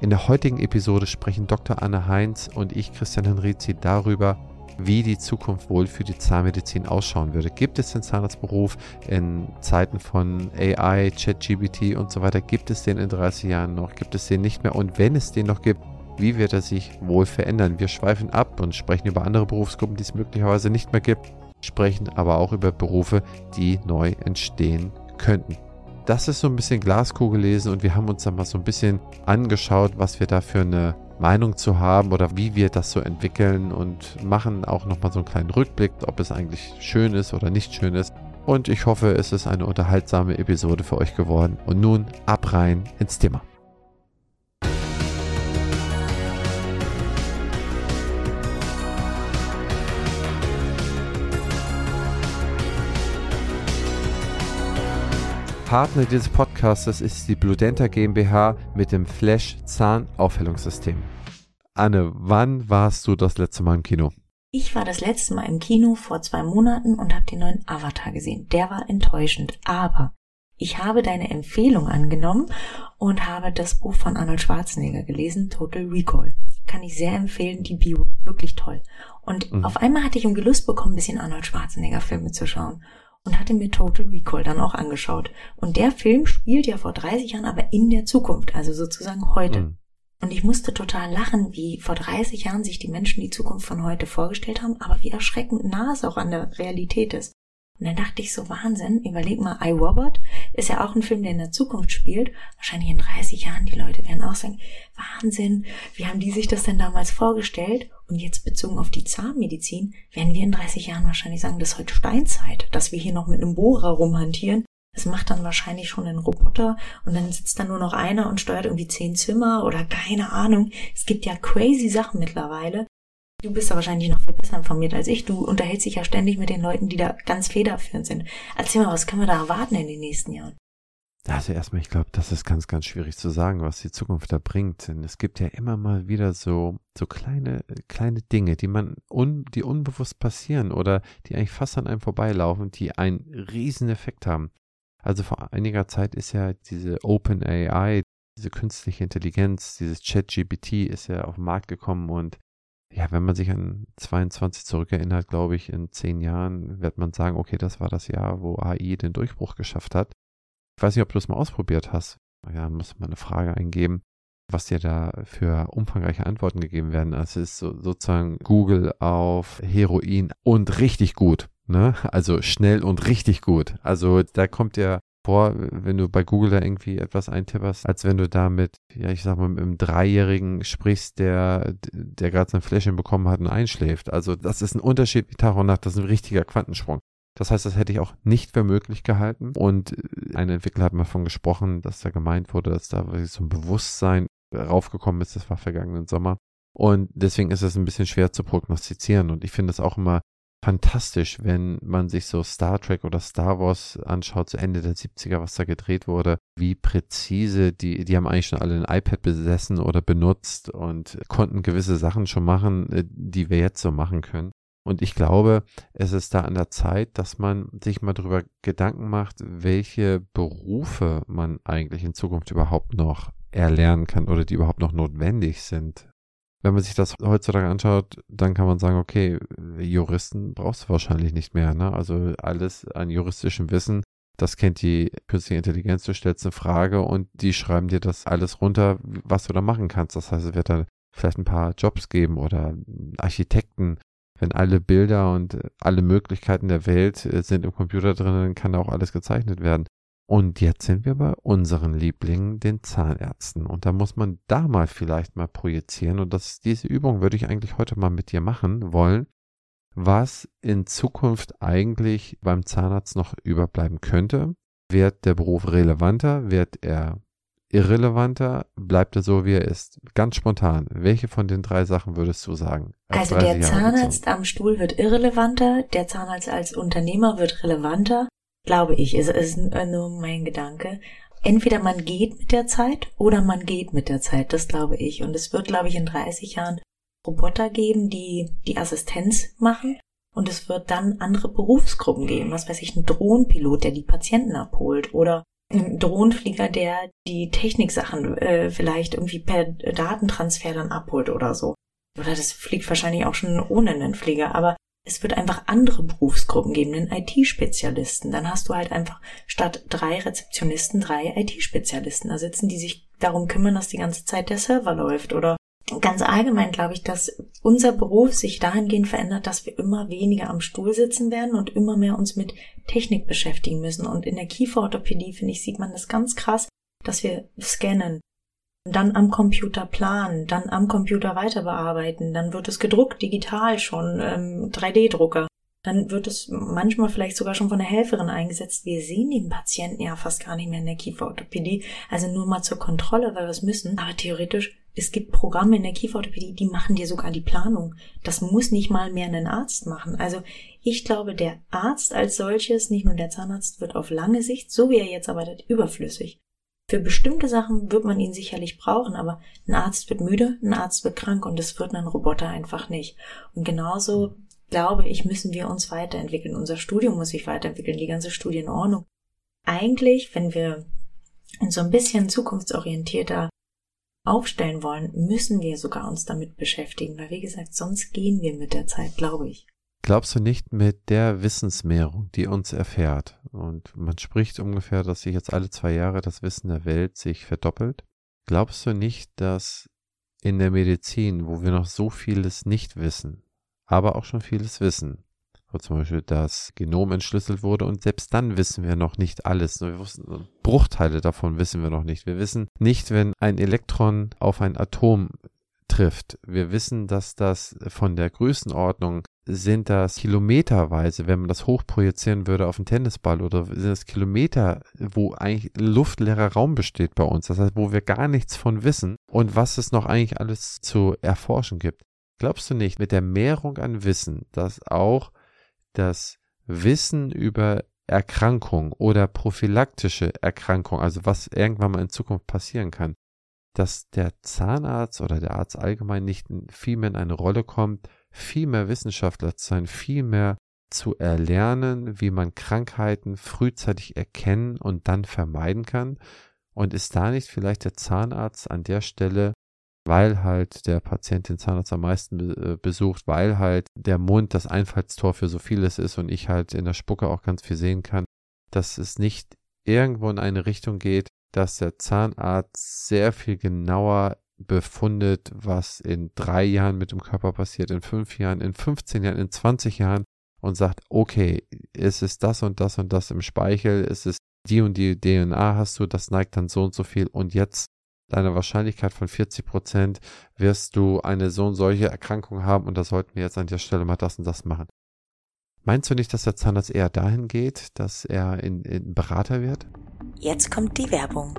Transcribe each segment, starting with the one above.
In der heutigen Episode sprechen Dr. Anne Heinz und ich, Christian Henrizi, darüber, wie die Zukunft wohl für die Zahnmedizin ausschauen würde. Gibt es den Zahnarztberuf in Zeiten von AI, ChatGBT und so weiter? Gibt es den in 30 Jahren noch? Gibt es den nicht mehr? Und wenn es den noch gibt, wie wird er sich wohl verändern? Wir schweifen ab und sprechen über andere Berufsgruppen, die es möglicherweise nicht mehr gibt, sprechen aber auch über Berufe, die neu entstehen könnten. Das ist so ein bisschen Glaskugel lesen und wir haben uns dann mal so ein bisschen angeschaut, was wir da für eine Meinung zu haben oder wie wir das so entwickeln und machen auch nochmal so einen kleinen Rückblick, ob es eigentlich schön ist oder nicht schön ist. Und ich hoffe, es ist eine unterhaltsame Episode für euch geworden. Und nun ab rein ins Thema. Partner dieses Podcasts ist die Bludenta GmbH mit dem Flash Zahnaufhellungssystem. Anne, wann warst du das letzte Mal im Kino? Ich war das letzte Mal im Kino vor zwei Monaten und habe den neuen Avatar gesehen. Der war enttäuschend, aber ich habe deine Empfehlung angenommen und habe das Buch von Arnold Schwarzenegger gelesen, Total Recall. Kann ich sehr empfehlen, die Bio, wirklich toll. Und mhm. auf einmal hatte ich irgendwie Lust bekommen, ein bisschen Arnold Schwarzenegger Filme zu schauen und hatte mir Total Recall dann auch angeschaut. Und der Film spielt ja vor 30 Jahren, aber in der Zukunft, also sozusagen heute. Mhm. Und ich musste total lachen, wie vor 30 Jahren sich die Menschen die Zukunft von heute vorgestellt haben, aber wie erschreckend nah es auch an der Realität ist. Und dann dachte ich so, Wahnsinn, überleg mal, I, Robot ist ja auch ein Film, der in der Zukunft spielt. Wahrscheinlich in 30 Jahren, die Leute werden auch sagen, Wahnsinn, wie haben die sich das denn damals vorgestellt? Und jetzt bezogen auf die Zahnmedizin, werden wir in 30 Jahren wahrscheinlich sagen, das ist heute Steinzeit, dass wir hier noch mit einem Bohrer rumhantieren. Das macht dann wahrscheinlich schon ein Roboter und dann sitzt da nur noch einer und steuert irgendwie zehn Zimmer oder keine Ahnung. Es gibt ja crazy Sachen mittlerweile. Du bist da wahrscheinlich noch viel besser informiert als ich. Du unterhältst dich ja ständig mit den Leuten, die da ganz federführend sind. Erzähl mal, was können wir da erwarten in den nächsten Jahren? Also erstmal, ich glaube, das ist ganz, ganz schwierig zu sagen, was die Zukunft da bringt. Denn es gibt ja immer mal wieder so, so kleine, kleine Dinge, die man, un, die unbewusst passieren oder die eigentlich fast an einem vorbeilaufen, die einen riesen Effekt haben. Also vor einiger Zeit ist ja diese Open AI, diese künstliche Intelligenz, dieses ChatGPT ist ja auf den Markt gekommen und ja, wenn man sich an 22 zurückerinnert, glaube ich, in zehn Jahren wird man sagen, okay, das war das Jahr, wo AI den Durchbruch geschafft hat. Ich weiß nicht, ob du das mal ausprobiert hast. Ja, muss man eine Frage eingeben, was dir da für umfangreiche Antworten gegeben werden. Es ist so, sozusagen Google auf Heroin und richtig gut. Ne? Also schnell und richtig gut. Also da kommt ja vor, wenn du bei Google da irgendwie etwas eintipperst, als wenn du da mit, ja, ich sag mal, mit einem Dreijährigen sprichst, der, der gerade sein Fläschchen bekommen hat und einschläft. Also das ist ein Unterschied wie Tag und Nacht, das ist ein richtiger Quantensprung. Das heißt, das hätte ich auch nicht für möglich gehalten. Und ein Entwickler hat mal davon gesprochen, dass da gemeint wurde, dass da so ein Bewusstsein raufgekommen ist. Das war vergangenen Sommer. Und deswegen ist es ein bisschen schwer zu prognostizieren. Und ich finde es auch immer fantastisch, wenn man sich so Star Trek oder Star Wars anschaut, zu Ende der 70er, was da gedreht wurde, wie präzise, die, die haben eigentlich schon alle ein iPad besessen oder benutzt und konnten gewisse Sachen schon machen, äh, die wir jetzt so machen können. Und ich glaube, es ist da an der Zeit, dass man sich mal darüber Gedanken macht, welche Berufe man eigentlich in Zukunft überhaupt noch erlernen kann oder die überhaupt noch notwendig sind wenn man sich das heutzutage anschaut, dann kann man sagen, okay, Juristen brauchst du wahrscheinlich nicht mehr. Ne? Also alles an juristischem Wissen, das kennt die künstliche Intelligenz. Du stellst eine Frage und die schreiben dir das alles runter, was du da machen kannst. Das heißt, es wird dann vielleicht ein paar Jobs geben oder Architekten. Wenn alle Bilder und alle Möglichkeiten der Welt sind im Computer drin, dann kann da auch alles gezeichnet werden. Und jetzt sind wir bei unseren Lieblingen, den Zahnärzten. Und da muss man da mal vielleicht mal projizieren. Und das, diese Übung würde ich eigentlich heute mal mit dir machen wollen, was in Zukunft eigentlich beim Zahnarzt noch überbleiben könnte. Wird der Beruf relevanter? Wird er irrelevanter? Bleibt er so, wie er ist? Ganz spontan. Welche von den drei Sachen würdest du sagen? Also der Zahnarzt am Stuhl wird irrelevanter, der Zahnarzt als Unternehmer wird relevanter Glaube ich, es ist nur mein Gedanke. Entweder man geht mit der Zeit oder man geht mit der Zeit, das glaube ich. Und es wird, glaube ich, in 30 Jahren Roboter geben, die die Assistenz machen. Und es wird dann andere Berufsgruppen geben. Was weiß ich, ein Drohnenpilot, der die Patienten abholt. Oder ein Drohnenflieger, der die Techniksachen äh, vielleicht irgendwie per Datentransfer dann abholt oder so. Oder das fliegt wahrscheinlich auch schon ohne einen Flieger, aber es wird einfach andere Berufsgruppen geben, den IT-Spezialisten. Dann hast du halt einfach statt drei Rezeptionisten drei IT-Spezialisten da sitzen, die sich darum kümmern, dass die ganze Zeit der Server läuft. Oder ganz allgemein glaube ich, dass unser Beruf sich dahingehend verändert, dass wir immer weniger am Stuhl sitzen werden und immer mehr uns mit Technik beschäftigen müssen. Und in der Kieferorthopädie, finde ich, sieht man das ganz krass, dass wir scannen, dann am Computer planen, dann am Computer weiter bearbeiten, dann wird es gedruckt, digital schon, ähm, 3D-Drucker. Dann wird es manchmal vielleicht sogar schon von der Helferin eingesetzt. Wir sehen den Patienten ja fast gar nicht mehr in der Kieferorthopädie, also nur mal zur Kontrolle, weil wir es müssen. Aber theoretisch, es gibt Programme in der Kieferorthopädie, die machen dir sogar die Planung. Das muss nicht mal mehr ein Arzt machen. Also ich glaube, der Arzt als solches, nicht nur der Zahnarzt, wird auf lange Sicht, so wie er jetzt arbeitet, überflüssig. Für bestimmte Sachen wird man ihn sicherlich brauchen, aber ein Arzt wird müde, ein Arzt wird krank und das wird ein Roboter einfach nicht. Und genauso glaube ich, müssen wir uns weiterentwickeln. Unser Studium muss sich weiterentwickeln, die ganze Studienordnung. Eigentlich, wenn wir uns so ein bisschen zukunftsorientierter aufstellen wollen, müssen wir sogar uns damit beschäftigen, weil wie gesagt, sonst gehen wir mit der Zeit, glaube ich. Glaubst du nicht mit der Wissensmehrung, die uns erfährt, und man spricht ungefähr, dass sich jetzt alle zwei Jahre das Wissen der Welt sich verdoppelt, glaubst du nicht, dass in der Medizin, wo wir noch so vieles nicht wissen, aber auch schon vieles wissen, wo zum Beispiel das Genom entschlüsselt wurde und selbst dann wissen wir noch nicht alles. Wir wussten, Bruchteile davon wissen wir noch nicht. Wir wissen nicht, wenn ein Elektron auf ein Atom trifft. Wir wissen, dass das von der Größenordnung sind das kilometerweise, wenn man das hochprojizieren würde auf einen Tennisball oder sind das Kilometer, wo eigentlich luftleerer Raum besteht bei uns, das heißt, wo wir gar nichts von wissen und was es noch eigentlich alles zu erforschen gibt. Glaubst du nicht, mit der Mehrung an Wissen, dass auch das Wissen über Erkrankung oder prophylaktische Erkrankung, also was irgendwann mal in Zukunft passieren kann, dass der Zahnarzt oder der Arzt allgemein nicht viel mehr in eine Rolle kommt, viel mehr Wissenschaftler zu sein, viel mehr zu erlernen, wie man Krankheiten frühzeitig erkennen und dann vermeiden kann. Und ist da nicht vielleicht der Zahnarzt an der Stelle, weil halt der Patient den Zahnarzt am meisten äh, besucht, weil halt der Mund das Einfallstor für so vieles ist und ich halt in der Spucke auch ganz viel sehen kann, dass es nicht irgendwo in eine Richtung geht, dass der Zahnarzt sehr viel genauer befundet, was in drei Jahren mit dem Körper passiert, in fünf Jahren, in 15 Jahren, in 20 Jahren und sagt, okay, es ist das und das und das im Speichel, es ist die und die DNA hast du, das neigt dann so und so viel und jetzt deine Wahrscheinlichkeit von 40 Prozent wirst du eine so und solche Erkrankung haben und da sollten wir jetzt an der Stelle mal das und das machen. Meinst du nicht, dass der Zahnarzt eher dahin geht, dass er in, in Berater wird? Jetzt kommt die Werbung.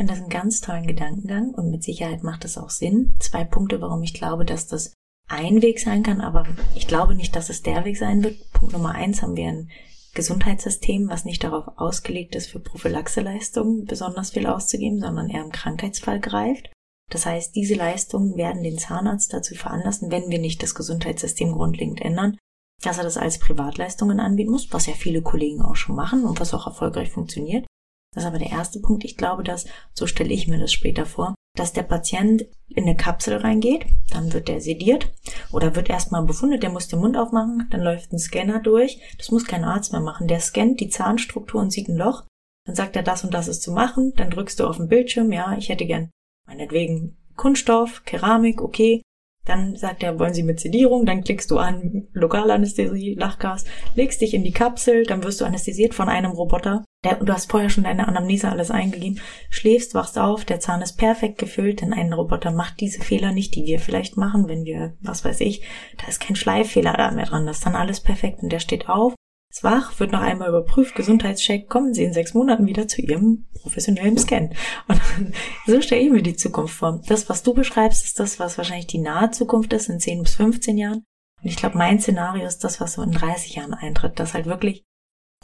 Finde das einen ganz tollen Gedankengang und mit Sicherheit macht es auch Sinn. Zwei Punkte, warum ich glaube, dass das ein Weg sein kann, aber ich glaube nicht, dass es der Weg sein wird. Punkt Nummer eins haben wir ein Gesundheitssystem, was nicht darauf ausgelegt ist, für Prophylaxeleistungen besonders viel auszugeben, sondern eher im Krankheitsfall greift. Das heißt, diese Leistungen werden den Zahnarzt dazu veranlassen, wenn wir nicht das Gesundheitssystem grundlegend ändern, dass er das als Privatleistungen anbieten muss, was ja viele Kollegen auch schon machen und was auch erfolgreich funktioniert. Das ist aber der erste Punkt. Ich glaube, dass, so stelle ich mir das später vor, dass der Patient in eine Kapsel reingeht, dann wird der sediert oder wird erstmal befundet, der muss den Mund aufmachen, dann läuft ein Scanner durch. Das muss kein Arzt mehr machen. Der scannt die Zahnstruktur und sieht ein Loch. Dann sagt er, das und das ist zu machen. Dann drückst du auf den Bildschirm, ja, ich hätte gern meinetwegen Kunststoff, Keramik, okay. Dann sagt er, wollen Sie mit Sedierung? Dann klickst du an Lokalanästhesie, Lachgas, legst dich in die Kapsel, dann wirst du anästhesiert von einem Roboter. Der, du hast vorher schon deine Anamnese alles eingegeben, schläfst, wachst auf, der Zahn ist perfekt gefüllt, denn ein Roboter macht diese Fehler nicht, die wir vielleicht machen, wenn wir, was weiß ich, da ist kein Schleiffehler da mehr dran, das ist dann alles perfekt und der steht auf ist wach, wird noch einmal überprüft, Gesundheitscheck, kommen Sie in sechs Monaten wieder zu Ihrem professionellen Scan. Und so stelle ich mir die Zukunft vor. Das, was du beschreibst, ist das, was wahrscheinlich die nahe Zukunft ist, in 10 bis 15 Jahren. Und ich glaube, mein Szenario ist das, was so in 30 Jahren eintritt, dass halt wirklich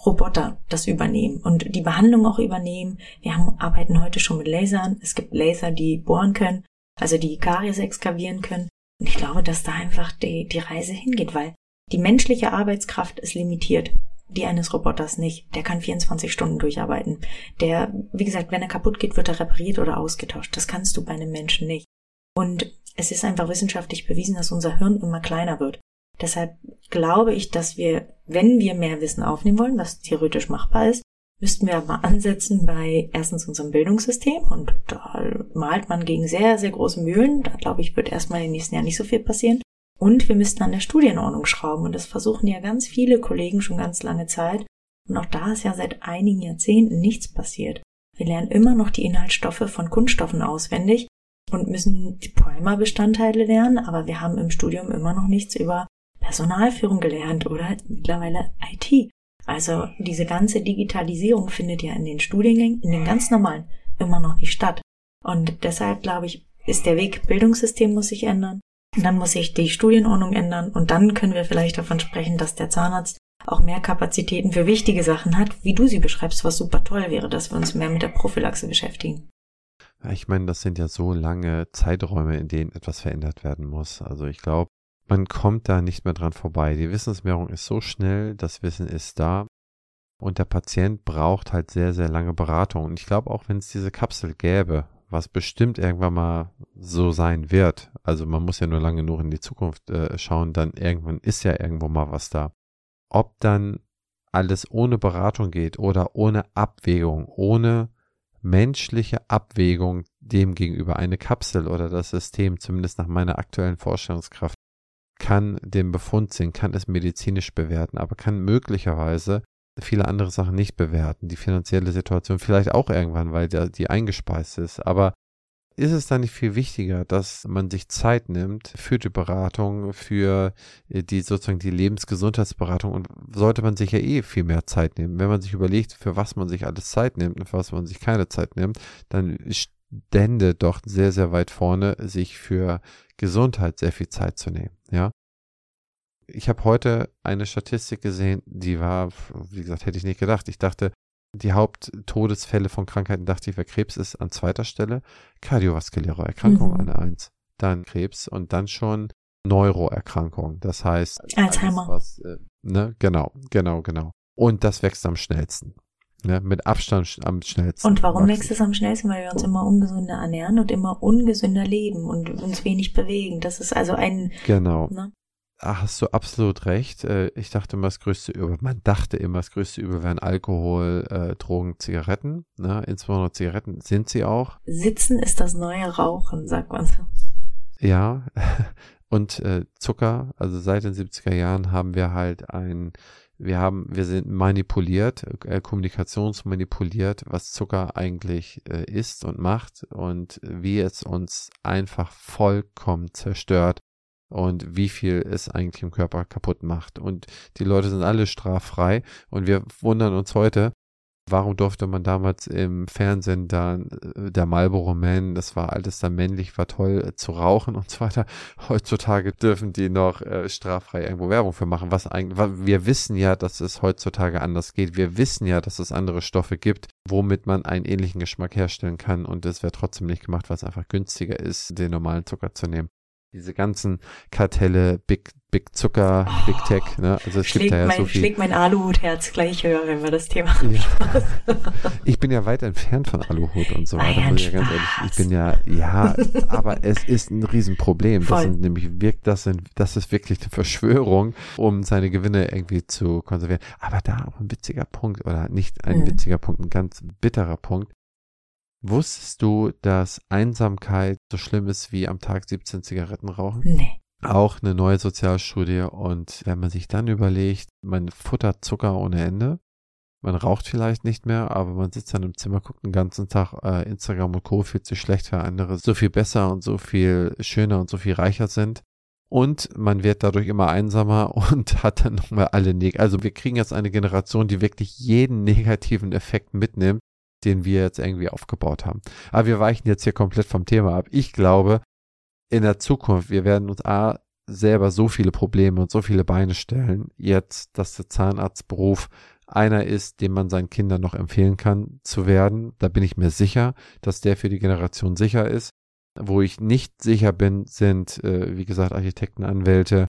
Roboter das übernehmen und die Behandlung auch übernehmen. Wir haben, arbeiten heute schon mit Lasern. Es gibt Laser, die bohren können, also die Karies exkavieren können. Und ich glaube, dass da einfach die, die Reise hingeht, weil die menschliche Arbeitskraft ist limitiert. Die eines Roboters nicht. Der kann 24 Stunden durcharbeiten. Der, wie gesagt, wenn er kaputt geht, wird er repariert oder ausgetauscht. Das kannst du bei einem Menschen nicht. Und es ist einfach wissenschaftlich bewiesen, dass unser Hirn immer kleiner wird. Deshalb glaube ich, dass wir, wenn wir mehr Wissen aufnehmen wollen, was theoretisch machbar ist, müssten wir aber ansetzen bei erstens unserem Bildungssystem und da malt man gegen sehr, sehr große Mühlen. Da glaube ich, wird erstmal in den nächsten Jahren nicht so viel passieren. Und wir müssten an der Studienordnung schrauben und das versuchen ja ganz viele Kollegen schon ganz lange Zeit. Und auch da ist ja seit einigen Jahrzehnten nichts passiert. Wir lernen immer noch die Inhaltsstoffe von Kunststoffen auswendig und müssen die Primer-Bestandteile lernen, aber wir haben im Studium immer noch nichts über Personalführung gelernt oder mittlerweile IT. Also diese ganze Digitalisierung findet ja in den Studiengängen, in den ganz normalen, immer noch nicht statt. Und deshalb glaube ich, ist der Weg, Bildungssystem muss sich ändern, dann muss sich die Studienordnung ändern und dann können wir vielleicht davon sprechen, dass der Zahnarzt auch mehr Kapazitäten für wichtige Sachen hat, wie du sie beschreibst, was super toll wäre, dass wir uns mehr mit der Prophylaxe beschäftigen. Ich meine, das sind ja so lange Zeiträume, in denen etwas verändert werden muss. Also ich glaube, man kommt da nicht mehr dran vorbei. Die Wissensmehrung ist so schnell, das Wissen ist da. Und der Patient braucht halt sehr, sehr lange Beratung. Und ich glaube, auch wenn es diese Kapsel gäbe, was bestimmt irgendwann mal so sein wird, also man muss ja nur lange genug in die Zukunft äh, schauen, dann irgendwann ist ja irgendwo mal was da. Ob dann alles ohne Beratung geht oder ohne Abwägung, ohne menschliche Abwägung dem gegenüber eine Kapsel oder das System, zumindest nach meiner aktuellen Vorstellungskraft, kann den Befund sehen, kann es medizinisch bewerten, aber kann möglicherweise viele andere Sachen nicht bewerten. Die finanzielle Situation vielleicht auch irgendwann, weil die, eingespeist ist. Aber ist es dann nicht viel wichtiger, dass man sich Zeit nimmt für die Beratung, für äh, die sozusagen die Lebensgesundheitsberatung und sollte man sich ja eh viel mehr Zeit nehmen. Wenn man sich überlegt, für was man sich alles Zeit nimmt und für was man sich keine Zeit nimmt, dann stände doch sehr, sehr weit vorne, sich für Gesundheit sehr viel Zeit zu nehmen. Ja. Ich habe heute eine Statistik gesehen, die war, wie gesagt, hätte ich nicht gedacht. Ich dachte, die Haupttodesfälle von Krankheiten, dachte ich, wer Krebs ist an zweiter Stelle, kardiovaskuläre Erkrankung mhm. an eins, dann Krebs und dann schon Neuroerkrankung. Das heißt, Alzheimer. Was, äh, ne, genau, genau, genau. Und das wächst am schnellsten. Ne, mit Abstand am schnellsten. Und warum wächst es am schnellsten? Weil wir uns immer ungesünder ernähren und immer ungesünder leben und uns wenig bewegen. Das ist also ein. Genau. Ne? Ach, hast du absolut recht. Äh, ich dachte immer, das größte Übel, man dachte immer, das größte Übel wären Alkohol, äh, Drogen, Zigaretten. Ne? Insbesondere Zigaretten sind sie auch. Sitzen ist das neue Rauchen, sagt man so. Ja, und äh, Zucker. Also seit den 70er Jahren haben wir halt ein wir haben, wir sind manipuliert, äh, kommunikationsmanipuliert, was Zucker eigentlich äh, ist und macht und wie es uns einfach vollkommen zerstört und wie viel es eigentlich im Körper kaputt macht. Und die Leute sind alle straffrei und wir wundern uns heute, Warum durfte man damals im Fernsehen dann äh, der Marlboro Man, das war alles dann männlich, war toll äh, zu rauchen und so weiter. Heutzutage dürfen die noch äh, straffrei irgendwo Werbung für machen. Was eigentlich, wir wissen ja, dass es heutzutage anders geht. Wir wissen ja, dass es andere Stoffe gibt, womit man einen ähnlichen Geschmack herstellen kann und es wird trotzdem nicht gemacht, weil es einfach günstiger ist, den normalen Zucker zu nehmen diese ganzen Kartelle, Big, Big Zucker, oh, Big Tech, ne? Also es gibt da ja mein, so viel. Schlägt mein Aluhutherz gleich höher, wenn wir das Thema ja. Ich bin ja weit entfernt von Aluhut und so weiter, muss ich ja ganz ehrlich. Ich bin ja, ja, aber es ist ein Riesenproblem. Voll. Das sind nämlich wirkt, das sind, das ist wirklich eine Verschwörung, um seine Gewinne irgendwie zu konservieren. Aber da auch ein witziger Punkt, oder nicht ein mhm. witziger Punkt, ein ganz bitterer Punkt. Wusstest du, dass Einsamkeit so schlimm ist wie am Tag 17 Zigaretten rauchen? Nee. Auch eine neue Sozialstudie. Und wenn man sich dann überlegt, man futtert Zucker ohne Ende, man raucht vielleicht nicht mehr, aber man sitzt dann im Zimmer, guckt den ganzen Tag äh, Instagram und Co., fühlt sich schlecht, weil andere so viel besser und so viel schöner und so viel reicher sind. und man wird dadurch immer einsamer und hat dann nochmal alle Neg Also wir kriegen jetzt eine Generation, die wirklich jeden negativen Effekt mitnimmt, den wir jetzt irgendwie aufgebaut haben. Aber wir weichen jetzt hier komplett vom Thema ab. Ich glaube, in der Zukunft, wir werden uns A, selber so viele Probleme und so viele Beine stellen, jetzt, dass der Zahnarztberuf einer ist, den man seinen Kindern noch empfehlen kann zu werden. Da bin ich mir sicher, dass der für die Generation sicher ist. Wo ich nicht sicher bin, sind, äh, wie gesagt, Architekten, Anwälte.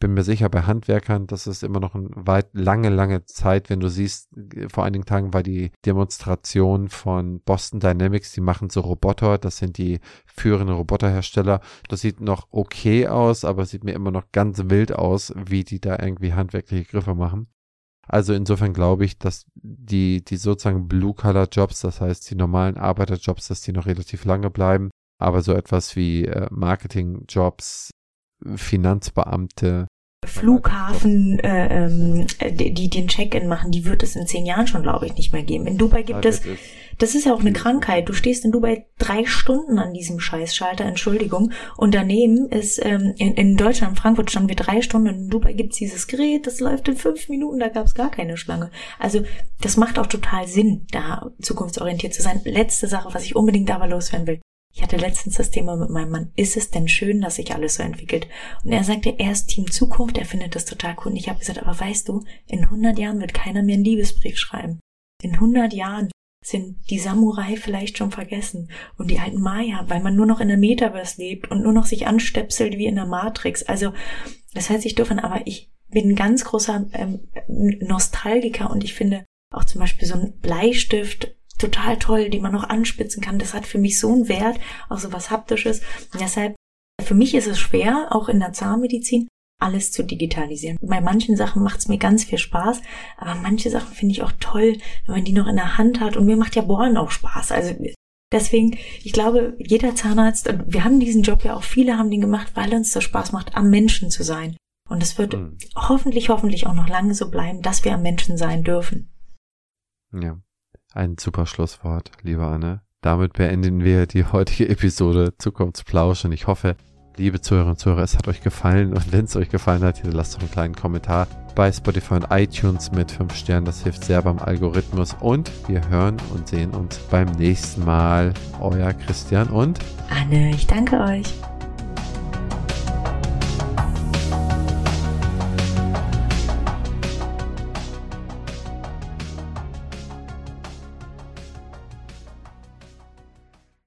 Bin mir sicher, bei Handwerkern, das ist immer noch eine weit, lange, lange Zeit, wenn du siehst, vor einigen Tagen war die Demonstration von Boston Dynamics, die machen so Roboter, das sind die führenden Roboterhersteller. Das sieht noch okay aus, aber sieht mir immer noch ganz wild aus, wie die da irgendwie handwerkliche Griffe machen. Also insofern glaube ich, dass die, die sozusagen Blue-Color-Jobs, das heißt die normalen Arbeiterjobs, dass die noch relativ lange bleiben. Aber so etwas wie äh, Marketing-Jobs, Finanzbeamte, Flughafen, äh, ähm, die, die den Check-in machen, die wird es in zehn Jahren schon, glaube ich, nicht mehr geben. In Dubai gibt es, das ist ja auch eine Krankheit. Du stehst in Dubai drei Stunden an diesem Scheißschalter, Entschuldigung. Und daneben ist, ähm, in, in Deutschland, in Frankfurt standen wir drei Stunden. In Dubai gibt's dieses Gerät, das läuft in fünf Minuten, da gab's gar keine Schlange. Also das macht auch total Sinn, da zukunftsorientiert zu sein. Letzte Sache, was ich unbedingt aber loswerden will. Ich hatte letztens das Thema mit meinem Mann, ist es denn schön, dass sich alles so entwickelt? Und er sagte, er ist Team Zukunft, er findet das total cool. Und ich habe gesagt, aber weißt du, in 100 Jahren wird keiner mehr einen Liebesbrief schreiben. In 100 Jahren sind die Samurai vielleicht schon vergessen und die alten Maya, weil man nur noch in der Metaverse lebt und nur noch sich anstöpselt wie in der Matrix. Also, das hört sich doof aber ich bin ein ganz großer ähm, Nostalgiker und ich finde auch zum Beispiel so ein Bleistift total toll, die man noch anspitzen kann. Das hat für mich so einen Wert, auch so was Haptisches. Und deshalb, für mich ist es schwer, auch in der Zahnmedizin, alles zu digitalisieren. Bei manchen Sachen macht es mir ganz viel Spaß, aber manche Sachen finde ich auch toll, wenn man die noch in der Hand hat. Und mir macht ja Bohren auch Spaß. Also deswegen, ich glaube, jeder Zahnarzt, und wir haben diesen Job ja auch, viele haben den gemacht, weil uns das Spaß macht, am Menschen zu sein. Und es wird mhm. hoffentlich, hoffentlich auch noch lange so bleiben, dass wir am Menschen sein dürfen. Ja. Ein super Schlusswort, liebe Anne. Damit beenden wir die heutige Episode Zukunftsplausch und ich hoffe, liebe Zuhörerinnen und Zuhörer, es hat euch gefallen und wenn es euch gefallen hat, lasst doch einen kleinen Kommentar bei Spotify und iTunes mit 5 Sternen, das hilft sehr beim Algorithmus und wir hören und sehen uns beim nächsten Mal. Euer Christian und Anne, ich danke euch.